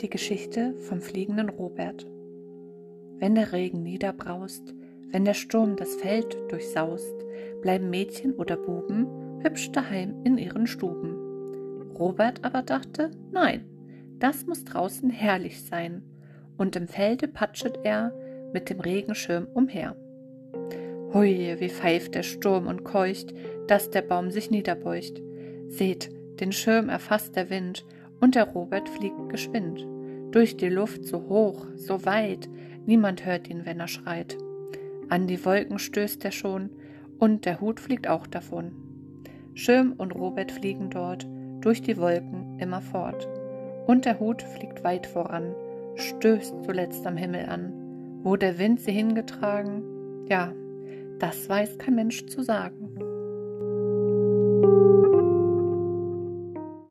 Die Geschichte vom fliegenden Robert. Wenn der Regen niederbraust, wenn der Sturm das Feld durchsaust, bleiben Mädchen oder Buben hübsch daheim in ihren Stuben. Robert aber dachte, nein, das muss draußen herrlich sein, und im Felde patschet er mit dem Regenschirm umher. Hui, wie pfeift der Sturm und keucht, dass der Baum sich niederbeucht. Seht, den Schirm erfasst der Wind, und der Robert fliegt geschwind. Durch die Luft so hoch, so weit, niemand hört ihn, wenn er schreit. An die Wolken stößt er schon, und der Hut fliegt auch davon. Schirm und Robert fliegen dort, durch die Wolken immer fort. Und der Hut fliegt weit voran, stößt zuletzt am Himmel an. Wo der Wind sie hingetragen, ja, das weiß kein Mensch zu sagen.